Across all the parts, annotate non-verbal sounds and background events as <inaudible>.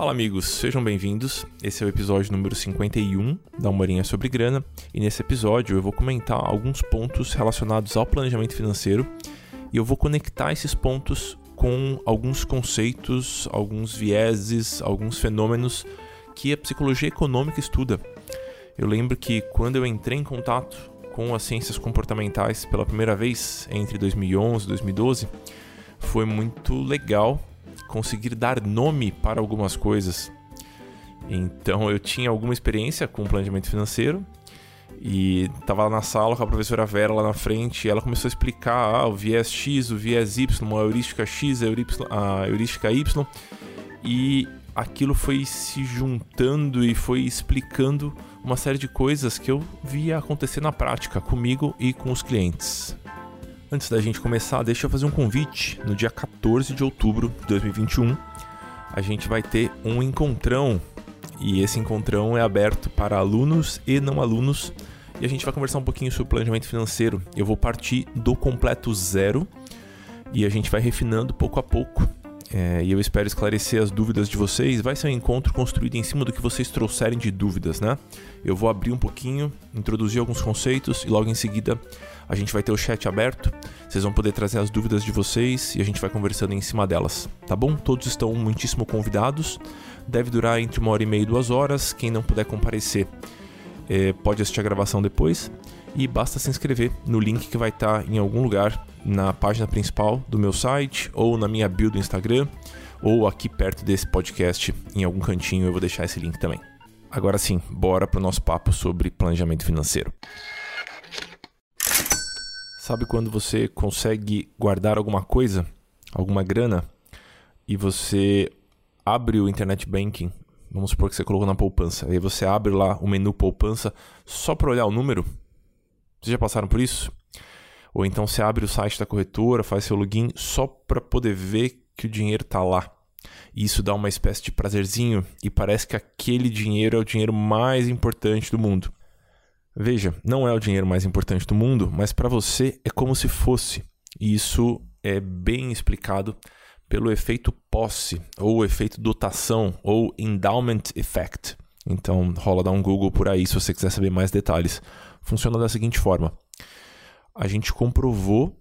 Fala amigos, sejam bem-vindos. Esse é o episódio número 51 da Humorinha sobre Grana e nesse episódio eu vou comentar alguns pontos relacionados ao planejamento financeiro e eu vou conectar esses pontos com alguns conceitos, alguns vieses, alguns fenômenos que a psicologia econômica estuda. Eu lembro que quando eu entrei em contato com as ciências comportamentais pela primeira vez entre 2011 e 2012, foi muito legal conseguir dar nome para algumas coisas. Então eu tinha alguma experiência com planejamento financeiro e estava lá na sala com a professora Vera lá na frente e ela começou a explicar ah, o viés X, o viés Y, a heurística X, a heurística, a heurística Y e aquilo foi se juntando e foi explicando uma série de coisas que eu via acontecer na prática comigo e com os clientes. Antes da gente começar, deixa eu fazer um convite. No dia 14 de outubro de 2021, a gente vai ter um encontrão. E esse encontrão é aberto para alunos e não alunos. E a gente vai conversar um pouquinho sobre planejamento financeiro. Eu vou partir do completo zero e a gente vai refinando pouco a pouco. É, e eu espero esclarecer as dúvidas de vocês. Vai ser um encontro construído em cima do que vocês trouxerem de dúvidas, né? Eu vou abrir um pouquinho, introduzir alguns conceitos e logo em seguida a gente vai ter o chat aberto. Vocês vão poder trazer as dúvidas de vocês e a gente vai conversando em cima delas, tá bom? Todos estão muitíssimo convidados. Deve durar entre uma hora e meia e duas horas. Quem não puder comparecer é, pode assistir a gravação depois. E basta se inscrever no link que vai estar em algum lugar na página principal do meu site ou na minha bio do Instagram ou aqui perto desse podcast em algum cantinho eu vou deixar esse link também. Agora sim, bora para o nosso papo sobre planejamento financeiro. Sabe quando você consegue guardar alguma coisa, alguma grana, e você abre o internet banking, vamos supor que você colocou na poupança, aí você abre lá o menu poupança só para olhar o número? Vocês já passaram por isso? Ou então você abre o site da corretora, faz seu login só para poder ver que o dinheiro está lá. E isso dá uma espécie de prazerzinho e parece que aquele dinheiro é o dinheiro mais importante do mundo. Veja, não é o dinheiro mais importante do mundo, mas para você é como se fosse. E isso é bem explicado pelo efeito posse, ou efeito dotação, ou endowment effect. Então, rola dar um Google por aí se você quiser saber mais detalhes. Funciona da seguinte forma: a gente comprovou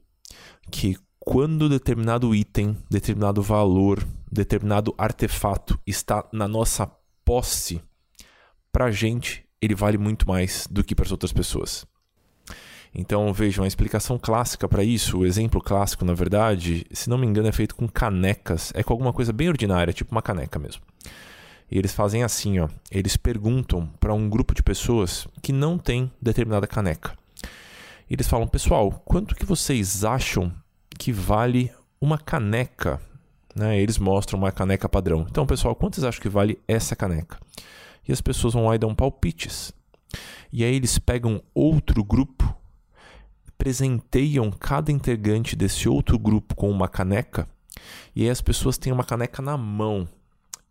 que quando determinado item, determinado valor, determinado artefato está na nossa posse, para a gente ele vale muito mais do que para as outras pessoas. Então vejam, a explicação clássica para isso, o exemplo clássico, na verdade, se não me engano, é feito com canecas, é com alguma coisa bem ordinária, tipo uma caneca mesmo. E eles fazem assim, ó, eles perguntam para um grupo de pessoas que não tem determinada caneca. Eles falam, pessoal, quanto que vocês acham que vale uma caneca? Né? Eles mostram uma caneca padrão. Então, pessoal, quanto vocês acham que vale essa caneca? e as pessoas vão lá e dão palpites. E aí eles pegam outro grupo, presenteiam cada integrante desse outro grupo com uma caneca, e aí as pessoas têm uma caneca na mão.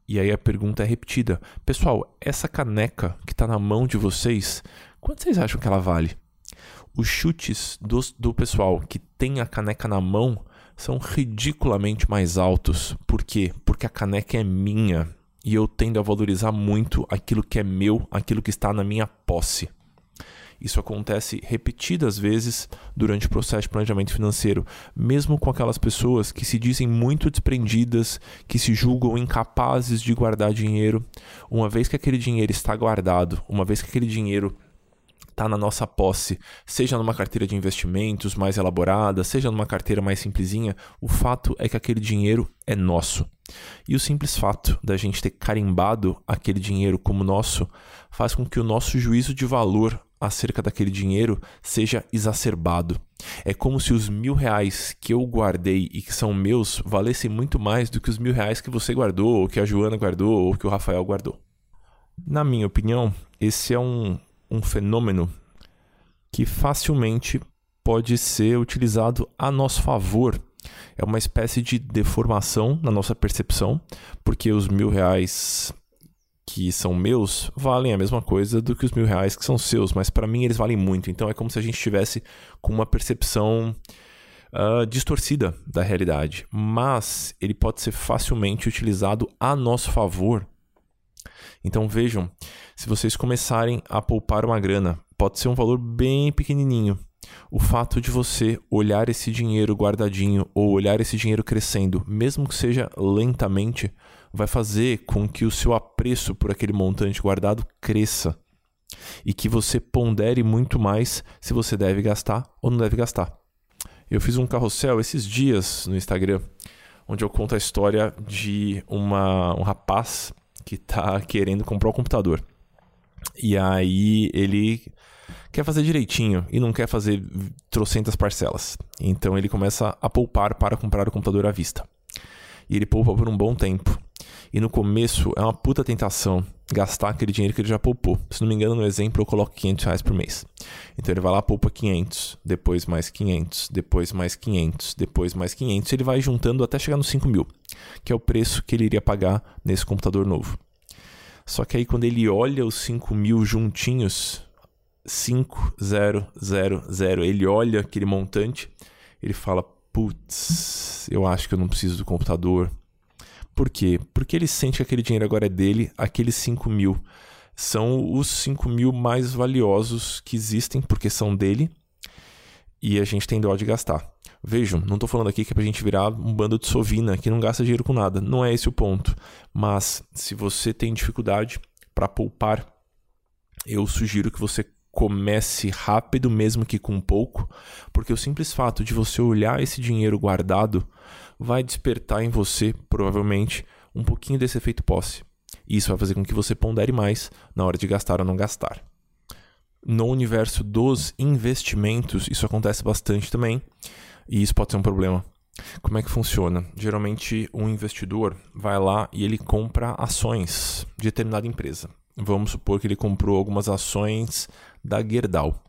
E aí a pergunta é repetida: Pessoal, essa caneca que está na mão de vocês, quanto vocês acham que ela vale? Os chutes do, do pessoal que tem a caneca na mão são ridiculamente mais altos. Por quê? Porque a caneca é minha e eu tendo a valorizar muito aquilo que é meu, aquilo que está na minha posse. Isso acontece repetidas vezes durante o processo de planejamento financeiro, mesmo com aquelas pessoas que se dizem muito desprendidas, que se julgam incapazes de guardar dinheiro. Uma vez que aquele dinheiro está guardado, uma vez que aquele dinheiro está na nossa posse, seja numa carteira de investimentos mais elaborada, seja numa carteira mais simplesinha, o fato é que aquele dinheiro é nosso. E o simples fato da gente ter carimbado aquele dinheiro como nosso faz com que o nosso juízo de valor acerca daquele dinheiro seja exacerbado. É como se os mil reais que eu guardei e que são meus valessem muito mais do que os mil reais que você guardou, ou que a Joana guardou, ou que o Rafael guardou. Na minha opinião, esse é um, um fenômeno que facilmente pode ser utilizado a nosso favor. É uma espécie de deformação na nossa percepção, porque os mil reais que são meus valem a mesma coisa do que os mil reais que são seus, mas para mim eles valem muito. Então é como se a gente estivesse com uma percepção uh, distorcida da realidade. Mas ele pode ser facilmente utilizado a nosso favor Então vejam, se vocês começarem a poupar uma grana, pode ser um valor bem pequenininho. O fato de você olhar esse dinheiro guardadinho ou olhar esse dinheiro crescendo, mesmo que seja lentamente, vai fazer com que o seu apreço por aquele montante guardado cresça e que você pondere muito mais se você deve gastar ou não deve gastar. Eu fiz um carrossel esses dias no Instagram, onde eu conto a história de uma, um rapaz que está querendo comprar um computador. E aí ele quer fazer direitinho e não quer fazer trocentas parcelas. Então ele começa a poupar para comprar o computador à vista. E ele poupa por um bom tempo. E no começo é uma puta tentação gastar aquele dinheiro que ele já poupou. Se não me engano, no exemplo, eu coloco 500 reais por mês. Então ele vai lá, poupa 500, depois mais 500, depois mais 500, depois mais 500. Ele vai juntando até chegar nos 5 mil, que é o preço que ele iria pagar nesse computador novo. Só que aí quando ele olha os 5 mil juntinhos, 5, 0, 0, 0, ele olha aquele montante, ele fala, putz, eu acho que eu não preciso do computador, por quê? Porque ele sente que aquele dinheiro agora é dele, aqueles 5 mil são os 5 mil mais valiosos que existem, porque são dele, e a gente tem dó de gastar. Vejam, não estou falando aqui que é pra gente virar um bando de sovina que não gasta dinheiro com nada. Não é esse o ponto. Mas se você tem dificuldade para poupar, eu sugiro que você comece rápido, mesmo que com pouco, porque o simples fato de você olhar esse dinheiro guardado vai despertar em você, provavelmente, um pouquinho desse efeito posse. E isso vai fazer com que você pondere mais na hora de gastar ou não gastar. No universo dos investimentos, isso acontece bastante também, e isso pode ser um problema. Como é que funciona? Geralmente, um investidor vai lá e ele compra ações de determinada empresa. Vamos supor que ele comprou algumas ações da Gerdau.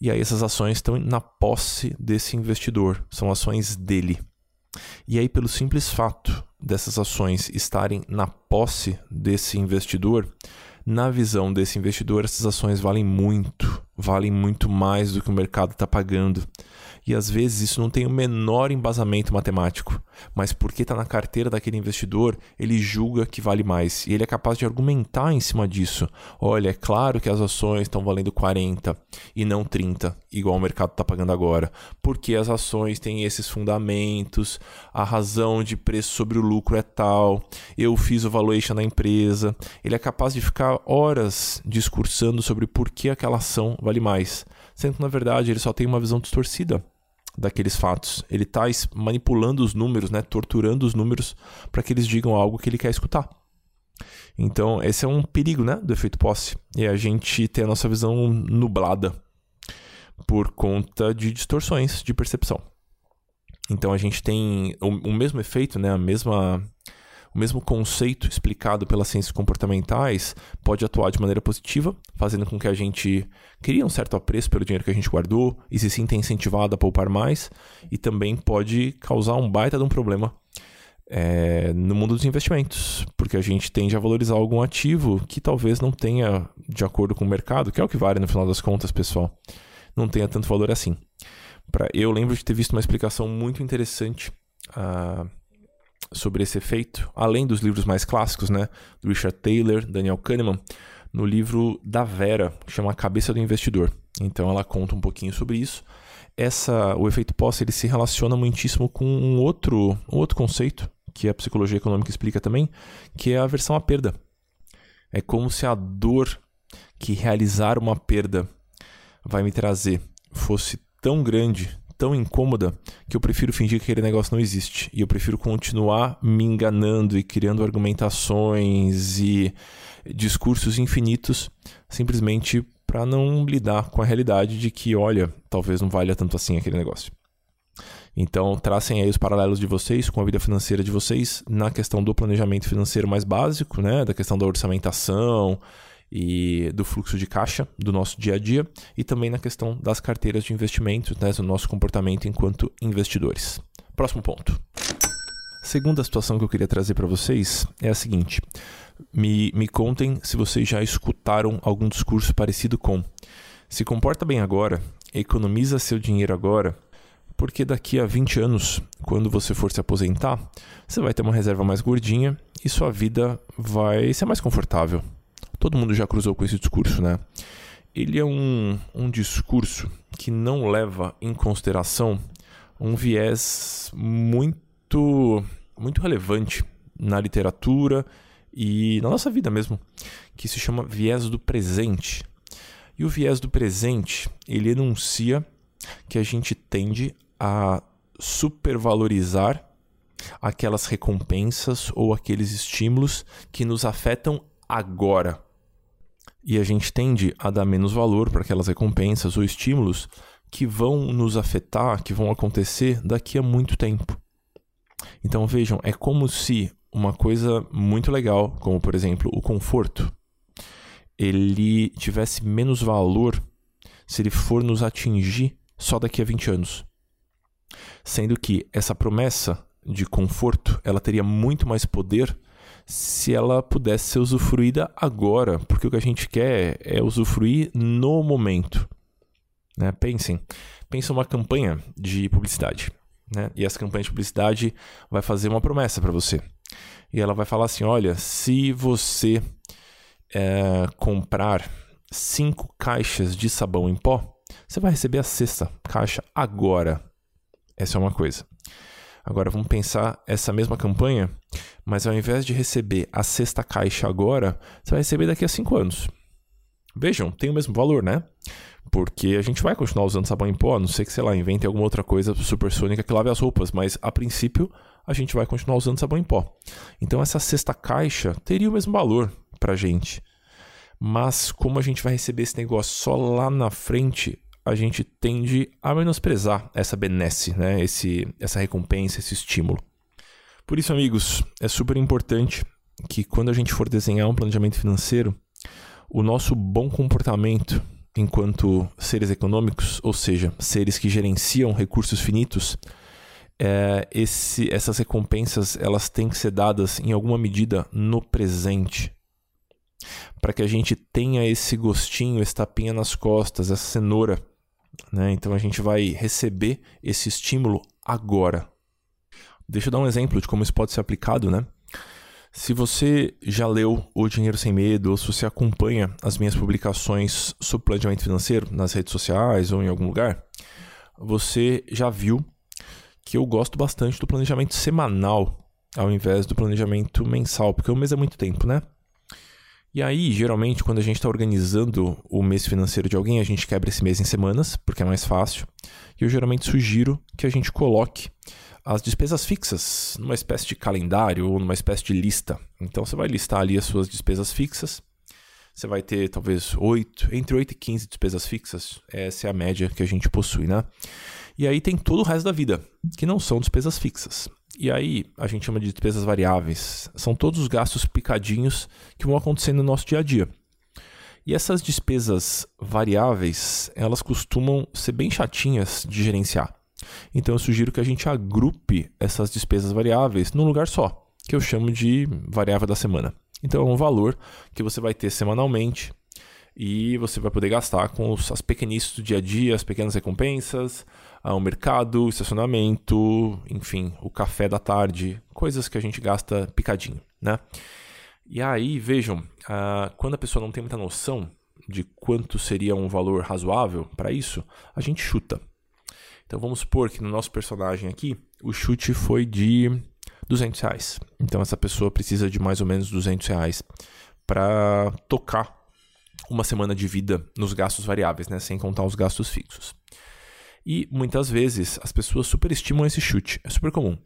E aí essas ações estão na posse desse investidor, são ações dele. E aí, pelo simples fato dessas ações estarem na posse desse investidor, na visão desse investidor, essas ações valem muito, valem muito mais do que o mercado está pagando. E às vezes isso não tem o menor embasamento matemático, mas porque está na carteira daquele investidor, ele julga que vale mais. E ele é capaz de argumentar em cima disso. Olha, é claro que as ações estão valendo 40 e não 30, igual o mercado está pagando agora. Porque as ações têm esses fundamentos, a razão de preço sobre o lucro é tal, eu fiz o valuation da empresa. Ele é capaz de ficar horas discursando sobre por que aquela ação vale mais. Sendo que, na verdade, ele só tem uma visão distorcida daqueles fatos. Ele está manipulando os números, né, torturando os números para que eles digam algo que ele quer escutar. Então, esse é um perigo né, do efeito posse. E a gente tem a nossa visão nublada por conta de distorções de percepção. Então, a gente tem o, o mesmo efeito, né, a mesma o mesmo conceito explicado pelas ciências comportamentais pode atuar de maneira positiva, fazendo com que a gente crie um certo apreço pelo dinheiro que a gente guardou e se sinta incentivado a poupar mais, e também pode causar um baita de um problema é, no mundo dos investimentos, porque a gente tende a valorizar algum ativo que talvez não tenha, de acordo com o mercado, que é o que vale no final das contas, pessoal, não tenha tanto valor assim. Pra, eu lembro de ter visto uma explicação muito interessante. Uh, sobre esse efeito, além dos livros mais clássicos, né, do Richard Taylor, Daniel Kahneman, no livro da Vera, que chama A Cabeça do Investidor. Então ela conta um pouquinho sobre isso. Essa, o efeito posse ele se relaciona muitíssimo com um outro, um outro conceito que a psicologia econômica explica também, que é a aversão à perda. É como se a dor que realizar uma perda vai me trazer fosse tão grande, tão incômoda que eu prefiro fingir que aquele negócio não existe. E eu prefiro continuar me enganando e criando argumentações e discursos infinitos simplesmente para não lidar com a realidade de que, olha, talvez não valha tanto assim aquele negócio. Então, tracem aí os paralelos de vocês com a vida financeira de vocês na questão do planejamento financeiro mais básico, né? Da questão da orçamentação, e do fluxo de caixa do nosso dia a dia e também na questão das carteiras de investimentos, né, do nosso comportamento enquanto investidores. Próximo ponto. Segunda situação que eu queria trazer para vocês é a seguinte: me, me contem se vocês já escutaram algum discurso parecido com se comporta bem agora, economiza seu dinheiro agora, porque daqui a 20 anos, quando você for se aposentar, você vai ter uma reserva mais gordinha e sua vida vai ser mais confortável. Todo mundo já cruzou com esse discurso, né? Ele é um, um discurso que não leva em consideração um viés muito, muito relevante na literatura e na nossa vida mesmo, que se chama viés do presente. E o viés do presente, ele enuncia que a gente tende a supervalorizar aquelas recompensas ou aqueles estímulos que nos afetam agora. E a gente tende a dar menos valor para aquelas recompensas ou estímulos que vão nos afetar, que vão acontecer daqui a muito tempo. Então vejam, é como se uma coisa muito legal, como por exemplo o conforto, ele tivesse menos valor se ele for nos atingir só daqui a 20 anos. Sendo que essa promessa de conforto, ela teria muito mais poder se ela pudesse ser usufruída agora, porque o que a gente quer é usufruir no momento. Né? Pensem, pensa uma campanha de publicidade, né? E essa campanha de publicidade vai fazer uma promessa para você. E ela vai falar assim: olha, se você é, comprar cinco caixas de sabão em pó, você vai receber a sexta caixa agora. Essa é uma coisa. Agora vamos pensar essa mesma campanha, mas ao invés de receber a sexta caixa agora, você vai receber daqui a cinco anos. Vejam, tem o mesmo valor, né? Porque a gente vai continuar usando sabão em pó, a não sei que, sei lá, invente alguma outra coisa supersônica que lave as roupas, mas a princípio a gente vai continuar usando sabão em pó. Então essa sexta caixa teria o mesmo valor pra gente. Mas como a gente vai receber esse negócio só lá na frente, a gente tende a menosprezar essa benesse, né? esse, essa recompensa, esse estímulo. Por isso, amigos, é super importante que quando a gente for desenhar um planejamento financeiro, o nosso bom comportamento enquanto seres econômicos, ou seja, seres que gerenciam recursos finitos, é, esse, essas recompensas elas têm que ser dadas em alguma medida no presente, para que a gente tenha esse gostinho, esse tapinha nas costas, essa cenoura né? Então a gente vai receber esse estímulo agora. Deixa eu dar um exemplo de como isso pode ser aplicado, né? Se você já leu O Dinheiro Sem Medo, ou se você acompanha as minhas publicações sobre planejamento financeiro nas redes sociais ou em algum lugar, você já viu que eu gosto bastante do planejamento semanal ao invés do planejamento mensal, porque o mês é muito tempo, né? E aí, geralmente, quando a gente está organizando o mês financeiro de alguém, a gente quebra esse mês em semanas, porque é mais fácil. E eu geralmente sugiro que a gente coloque as despesas fixas numa espécie de calendário ou numa espécie de lista. Então você vai listar ali as suas despesas fixas. Você vai ter talvez 8, entre 8 e 15 despesas fixas. Essa é a média que a gente possui, né? E aí tem todo o resto da vida, que não são despesas fixas. E aí a gente chama de despesas variáveis. São todos os gastos picadinhos que vão acontecendo no nosso dia a dia. E essas despesas variáveis, elas costumam ser bem chatinhas de gerenciar. Então eu sugiro que a gente agrupe essas despesas variáveis num lugar só, que eu chamo de variável da semana. Então é um valor que você vai ter semanalmente e você vai poder gastar com as pequenices do dia a dia, as pequenas recompensas, o mercado, o estacionamento, enfim, o café da tarde, coisas que a gente gasta picadinho, né? E aí, vejam, uh, quando a pessoa não tem muita noção de quanto seria um valor razoável para isso, a gente chuta. Então vamos supor que no nosso personagem aqui, o chute foi de 200 reais. Então essa pessoa precisa de mais ou menos 200 reais para tocar uma semana de vida nos gastos variáveis, né? sem contar os gastos fixos. E muitas vezes as pessoas superestimam esse chute. É super comum.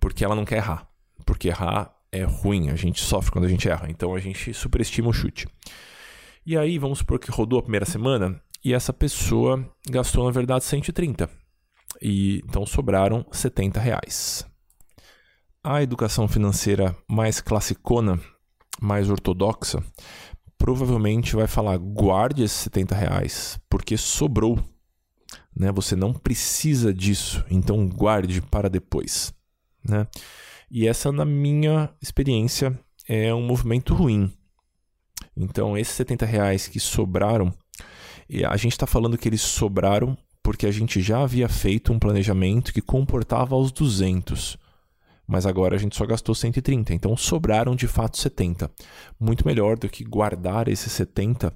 Porque ela não quer errar. Porque errar é ruim, a gente sofre quando a gente erra. Então a gente superestima o chute. E aí, vamos supor que rodou a primeira semana e essa pessoa gastou, na verdade, 130. E então sobraram 70 reais. A educação financeira mais classicona, mais ortodoxa, provavelmente vai falar: guarde esses 70 reais, porque sobrou né? Você não precisa disso, então guarde para depois, né? E essa, na minha experiência, é um movimento ruim. Então, esses 70 reais que sobraram, a gente está falando que eles sobraram porque a gente já havia feito um planejamento que comportava aos 200. mas agora a gente só gastou 130, então sobraram de fato 70. Muito melhor do que guardar esses 70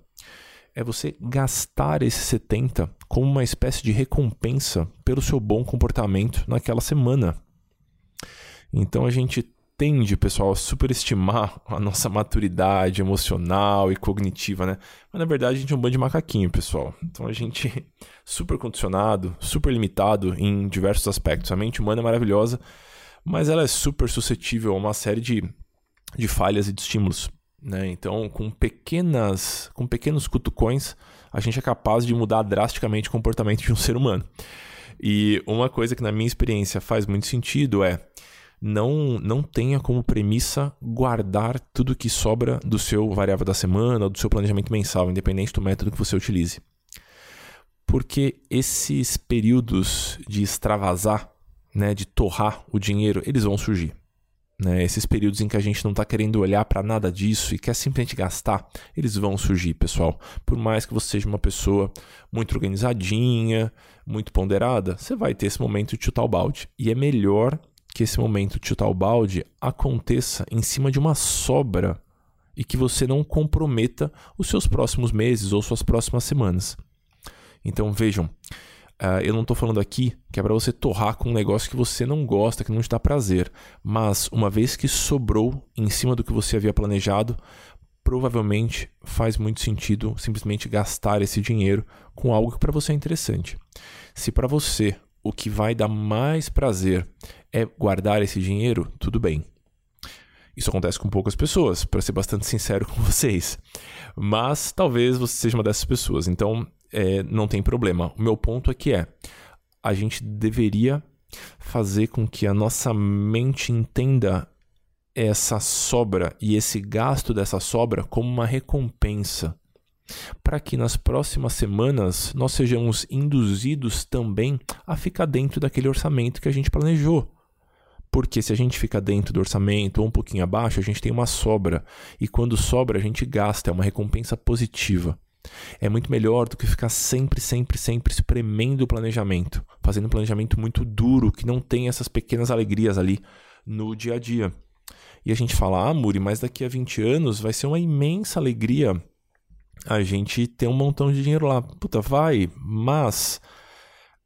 é você gastar esses 70 como uma espécie de recompensa pelo seu bom comportamento naquela semana. Então a gente tende, pessoal, a superestimar <laughs> a nossa maturidade emocional e cognitiva, né? Mas na verdade a gente é um bando de macaquinho, pessoal. Então a gente <laughs> super condicionado, super limitado em diversos aspectos. A mente humana é maravilhosa, mas ela é super suscetível a uma série de, de falhas e de estímulos. Né? Então, com pequenas, com pequenos cutucões, a gente é capaz de mudar drasticamente o comportamento de um <laughs> ser humano. E uma coisa que na minha experiência faz muito sentido é não não tenha como premissa guardar tudo que sobra do seu variável da semana ou do seu planejamento mensal, independente do método que você utilize. Porque esses períodos de extravasar né, de torrar o dinheiro, eles vão surgir. Né? Esses períodos em que a gente não está querendo olhar para nada disso e quer simplesmente gastar, eles vão surgir, pessoal. Por mais que você seja uma pessoa muito organizadinha, muito ponderada, você vai ter esse momento de chutar o balde. E é melhor que esse momento de chutar o balde aconteça em cima de uma sobra e que você não comprometa os seus próximos meses ou suas próximas semanas. Então vejam, Uh, eu não estou falando aqui que é para você torrar com um negócio que você não gosta, que não te dá prazer. Mas uma vez que sobrou em cima do que você havia planejado, provavelmente faz muito sentido simplesmente gastar esse dinheiro com algo que para você é interessante. Se para você o que vai dar mais prazer é guardar esse dinheiro, tudo bem. Isso acontece com poucas pessoas, para ser bastante sincero <laughs> com vocês. Mas talvez você seja uma dessas pessoas. Então, é, não tem problema. O meu ponto aqui é: a gente deveria fazer com que a nossa mente entenda essa sobra e esse gasto dessa sobra como uma recompensa, para que nas próximas semanas nós sejamos induzidos também a ficar dentro daquele orçamento que a gente planejou. Porque se a gente fica dentro do orçamento ou um pouquinho abaixo, a gente tem uma sobra. E quando sobra, a gente gasta, é uma recompensa positiva. É muito melhor do que ficar sempre, sempre, sempre espremendo o planejamento, fazendo um planejamento muito duro, que não tem essas pequenas alegrias ali no dia a dia. E a gente fala, ah, Muri, mas daqui a 20 anos vai ser uma imensa alegria a gente ter um montão de dinheiro lá. Puta, vai, mas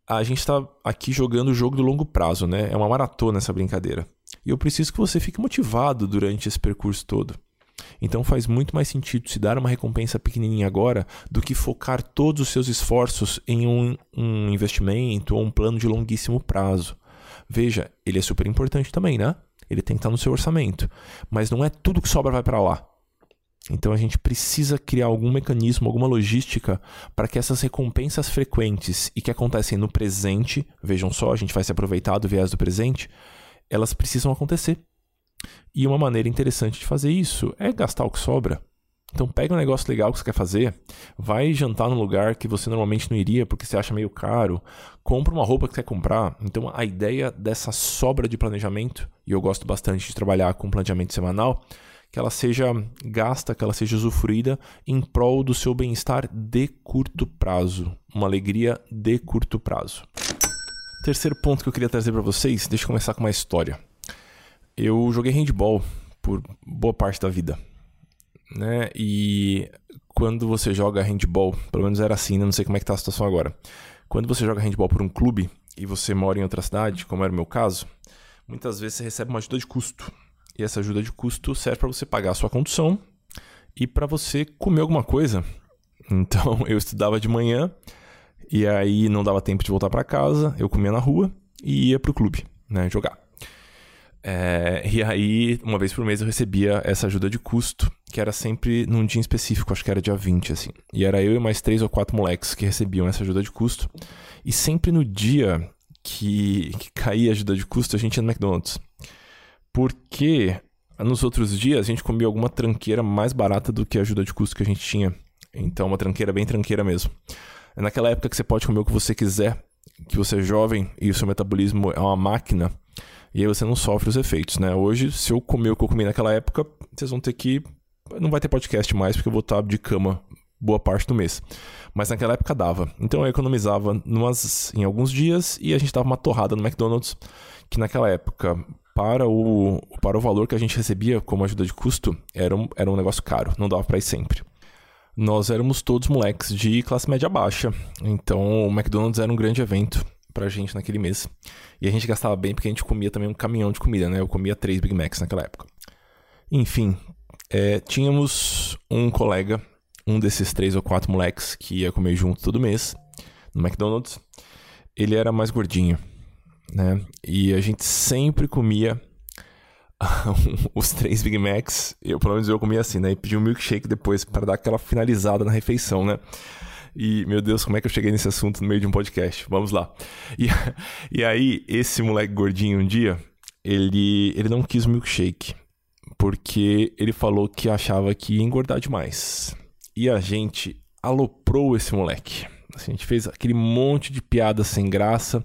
a gente está aqui jogando o jogo do longo prazo, né? É uma maratona essa brincadeira. E eu preciso que você fique motivado durante esse percurso todo. Então faz muito mais sentido se dar uma recompensa pequenininha agora do que focar todos os seus esforços em um, um investimento ou um plano de longuíssimo prazo. Veja, ele é super importante também, né? Ele tem que estar no seu orçamento. Mas não é tudo que sobra vai para lá. Então a gente precisa criar algum mecanismo, alguma logística para que essas recompensas frequentes e que acontecem no presente, vejam só, a gente vai se aproveitar do viés do presente, elas precisam acontecer. E uma maneira interessante de fazer isso é gastar o que sobra. Então pega um negócio legal que você quer fazer, vai jantar num lugar que você normalmente não iria porque você acha meio caro, compra uma roupa que você quer comprar. Então a ideia dessa sobra de planejamento, e eu gosto bastante de trabalhar com planejamento semanal, que ela seja gasta, que ela seja usufruída em prol do seu bem-estar de curto prazo, uma alegria de curto prazo. Terceiro ponto que eu queria trazer para vocês, deixa eu começar com uma história. Eu joguei handball por boa parte da vida, né? E quando você joga handball, pelo menos era assim, né? não sei como é que tá a situação agora. Quando você joga handball por um clube e você mora em outra cidade, como era o meu caso, muitas vezes você recebe uma ajuda de custo. E essa ajuda de custo serve para você pagar a sua condução e para você comer alguma coisa. <laughs> Então eu estudava de manhã e aí não dava tempo de voltar para casa, eu comia na rua e ia pro clube, né, jogar. É, e aí, uma vez por mês, eu recebia essa ajuda de custo, que era sempre num dia específico, acho que era dia 20, assim. E era eu e mais três ou quatro moleques que recebiam essa ajuda de custo. E sempre no dia que, que caía a ajuda de custo, a gente ia no McDonald's. Porque nos outros dias a gente comia alguma tranqueira mais barata do que a ajuda de custo que a gente tinha. Então, uma tranqueira bem tranqueira mesmo. É naquela época que você pode comer o que você quiser, que você é jovem e o seu metabolismo é uma máquina e aí você não sofre os efeitos, né? Hoje, se eu comer o que eu comi naquela época, vocês vão ter que. Não vai ter podcast mais, porque eu vou estar de cama boa parte do mês. Mas naquela época dava. Então eu economizava numas, em alguns dias e a gente dava uma torrada no McDonald's, que naquela época, para o, para o valor que a gente recebia como ajuda de custo, era um, era um negócio caro, não dava para ir sempre. Nós éramos todos moleques de classe média baixa, então o McDonald's era um grande evento pra gente naquele mês. E a gente gastava bem porque a gente comia também um caminhão de comida, né? Eu comia três Big Macs naquela época. Enfim, é, tínhamos um colega, um desses três ou quatro moleques que ia comer junto todo mês no McDonald's. Ele era mais gordinho né? E a gente sempre comia <laughs> os três Big Macs. Eu, pelo menos eu comia assim, né? E pedi um milkshake depois para dar aquela finalizada na refeição, né? E, meu Deus, como é que eu cheguei nesse assunto no meio de um podcast? Vamos lá. E, <laughs> e aí, esse moleque gordinho um dia, ele, ele não quis milkshake. Porque ele falou que achava que ia engordar demais. E a gente aloprou esse moleque. Assim, a gente fez aquele monte de piada sem graça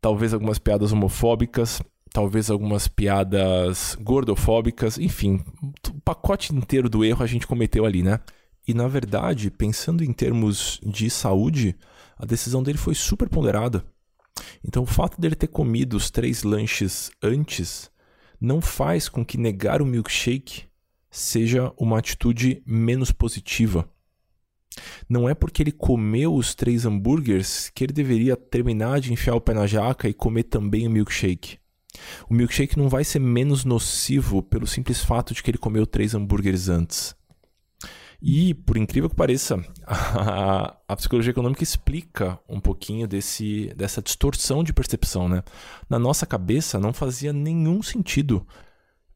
talvez algumas piadas homofóbicas, talvez algumas piadas gordofóbicas, enfim, o pacote inteiro do erro a gente cometeu ali, né? E na verdade, pensando em termos de saúde, a decisão dele foi super ponderada. Então, o fato dele ter comido os três lanches antes não faz com que negar o milkshake seja uma atitude menos positiva. Não é porque ele comeu os três hambúrgueres que ele deveria terminar de enfiar o pé na jaca e comer também o milkshake. O milkshake não vai ser menos nocivo pelo simples fato de que ele comeu três hambúrgueres antes. E, por incrível que pareça, a, <laughs> a, psicologia econômica explica um pouquinho desse, dessa distorção de percepção. Né? Na nossa cabeça não fazia nenhum sentido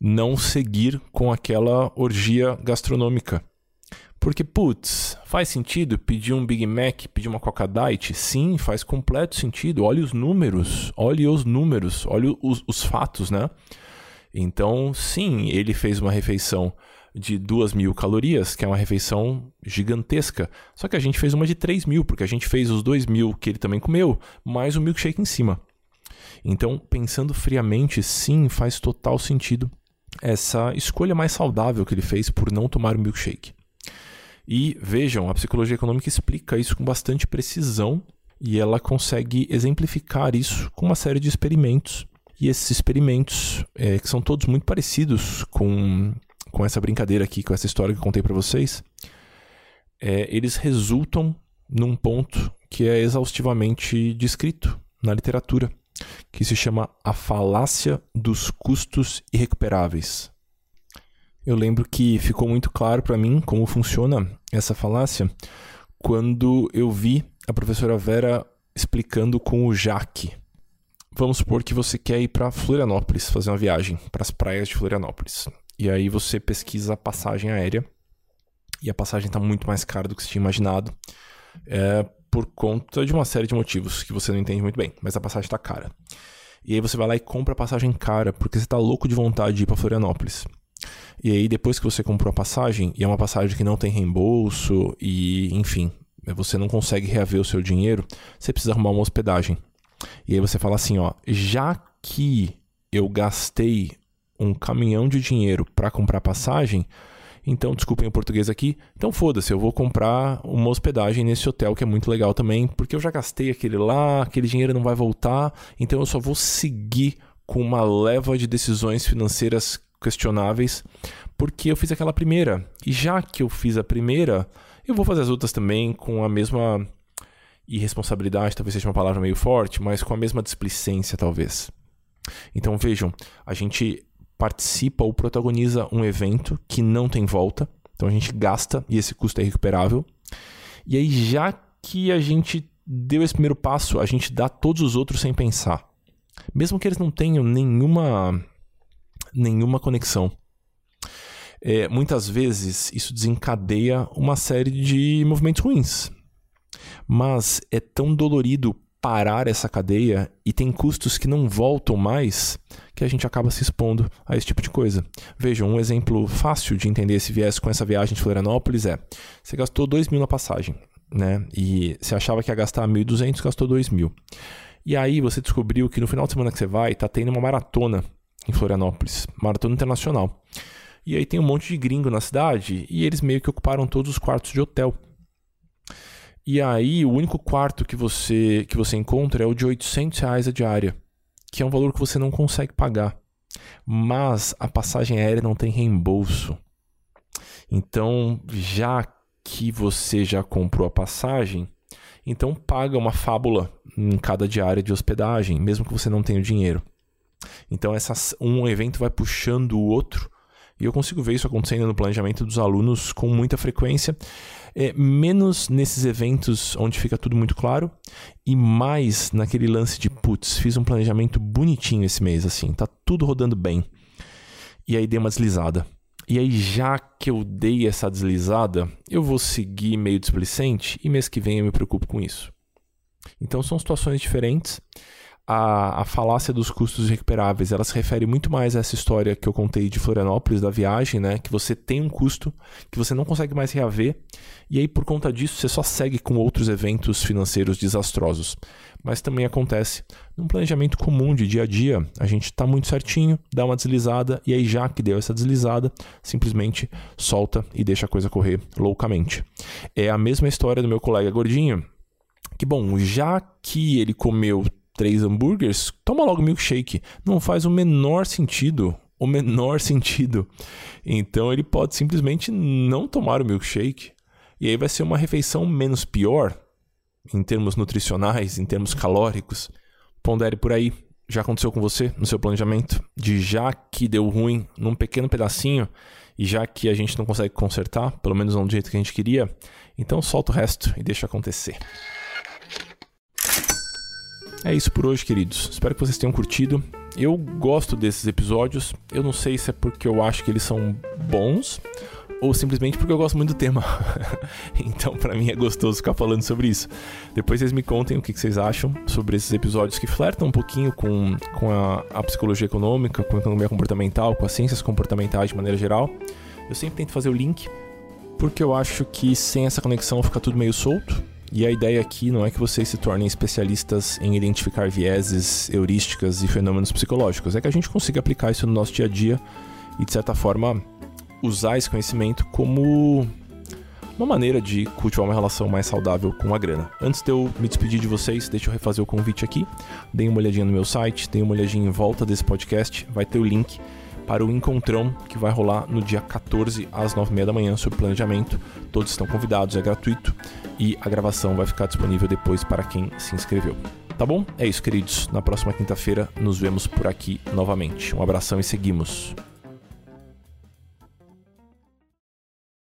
não seguir com aquela orgia gastronômica. Porque, putz, faz sentido pedir um Big Mac, pedir uma Coca Diet? Sim, faz completo sentido. Olhe os números, olhe os números, olhe os, os fatos, né? Então, sim, ele fez uma refeição de 2 mil calorias, que é uma refeição gigantesca. Só que a gente fez uma de 3 mil, porque a gente fez os 2 mil que ele também comeu, mais o milkshake em cima. Então, pensando friamente, sim, faz total sentido essa escolha mais saudável que ele fez por não tomar o milkshake. E vejam, a psicologia econômica explica isso com bastante precisão e ela consegue exemplificar isso com uma série de experimentos. E esses experimentos, é, que são todos muito parecidos com, com essa brincadeira aqui, com essa história que eu contei para vocês, é, eles resultam num ponto que é exaustivamente descrito na literatura, que se chama a falácia dos custos irrecuperáveis. Eu lembro que ficou muito claro para mim como funciona essa falácia quando eu vi a professora Vera explicando com o Jaque. Vamos supor que você quer ir para Florianópolis, fazer uma viagem para as praias de Florianópolis. E aí você pesquisa a passagem aérea e a passagem está muito mais cara do que você tinha imaginado. É por conta de uma série de motivos que você não entende muito bem, mas a passagem está cara. E aí você vai lá e compra a passagem cara porque você está louco de vontade de ir para Florianópolis. E aí, depois que você comprou a passagem, e é uma passagem que não tem reembolso, e enfim, você não consegue reaver o seu dinheiro, você precisa arrumar uma hospedagem. E aí você fala assim: ó, já que eu gastei um caminhão de dinheiro para comprar passagem, então, desculpem o português aqui. Então, foda-se, eu vou comprar uma hospedagem nesse hotel que é muito legal também, porque eu já gastei aquele lá, aquele dinheiro não vai voltar, então eu só vou seguir com uma leva de decisões financeiras questionáveis, porque eu fiz aquela primeira. E já que eu fiz a primeira, eu vou fazer as outras também com a mesma irresponsabilidade, talvez seja uma palavra meio forte, mas com a mesma displicência, talvez. Então vejam, a gente participa ou protagoniza um evento que não tem volta, então a gente gasta e esse custo é recuperável. E aí, já que a gente deu esse primeiro passo, a gente dá todos os outros sem pensar. Mesmo que eles não tenham nenhuma nenhuma conexão. É, muitas vezes isso desencadeia uma série de movimentos ruins. Mas é tão dolorido parar essa cadeia e tem custos que não voltam mais que a gente acaba se expondo a esse tipo de coisa. Vejam, um exemplo fácil de entender esse viés com essa viagem de Florianópolis é: você gastou 2 mil na passagem, né? E você achava que ia gastar 1.200, gastou 2 mil. E aí você descobriu que no final de semana que você vai, tá tendo uma maratona em Florianópolis, maratona internacional. E aí tem um monte de gringo na cidade e eles meio que ocuparam todos os quartos de hotel. E aí o único quarto que você que você encontra é o de 800 reais a diária, que é um valor que você não consegue pagar. mas a passagem aérea não tem reembolso. Então, já que você já comprou a passagem, então paga uma fábula em cada diária de hospedagem, mesmo que você não tenha o dinheiro. Então essas, um evento vai puxando o outro e eu consigo ver isso acontecendo no planejamento dos alunos com muita frequência. É, menos nesses eventos onde fica tudo muito claro e mais naquele lance de putz, fiz um planejamento bonitinho esse mês, assim, tá tudo rodando bem. E aí dei uma deslizada. E aí, já que eu dei essa deslizada, eu vou seguir meio displicente e mês que vem eu me preocupo com isso. Então são situações diferentes a, a falácia dos custos recuperáveis, ela se refere muito mais a essa história que eu contei de Florianópolis, da viagem, né? Que você tem um custo que você não consegue mais reaver, e aí por conta disso você só segue com outros eventos financeiros desastrosos. Mas também acontece num planejamento comum de dia a dia, a gente está muito certinho, dá uma deslizada, e aí já que deu essa deslizada, simplesmente solta e deixa a coisa correr loucamente. É a mesma história do meu colega gordinho, que bom, já que ele comeu três hambúrgueres, toma logo milkshake. Não faz o menor sentido. O menor <laughs> sentido. Então ele pode simplesmente não tomar o milkshake. E aí vai ser uma refeição menos pior, em termos nutricionais, em termos calóricos. Pondere por aí. Já aconteceu com você no seu planejamento? De já que deu ruim num pequeno pedacinho e já que a gente não consegue consertar, pelo menos não do jeito que a gente queria, então solta o resto e deixa acontecer. É isso por hoje, queridos. Espero que vocês tenham curtido. Eu gosto desses episódios. Eu não sei se é porque eu acho que eles são bons ou simplesmente porque eu gosto muito do tema. <laughs> então, para mim é gostoso ficar falando sobre isso. Depois vocês me contem o que vocês acham sobre esses episódios que flertam um pouquinho com, com a, a psicologia econômica, com a economia comportamental, com as ciências comportamentais de maneira geral. Eu sempre tento fazer o link porque eu acho que sem essa conexão fica tudo meio solto. E a ideia aqui não é que vocês se tornem especialistas em identificar vieses, heurísticas e fenômenos psicológicos, é que a gente consiga aplicar isso no nosso dia a dia e, de certa forma, usar esse conhecimento como uma maneira de cultivar uma relação mais saudável com a grana. Antes de eu me despedir de vocês, deixa eu refazer o convite aqui. Deem uma olhadinha no meu site, deem uma olhadinha em volta desse podcast, vai ter o link para o encontrão que vai rolar no dia 14 às 9h30 da manhã sobre planejamento. Todos estão convidados, é gratuito e a gravação vai ficar disponível depois para quem se inscreveu. Tá bom? É isso, queridos. Na próxima quinta-feira nos vemos por aqui novamente. Um abração e seguimos.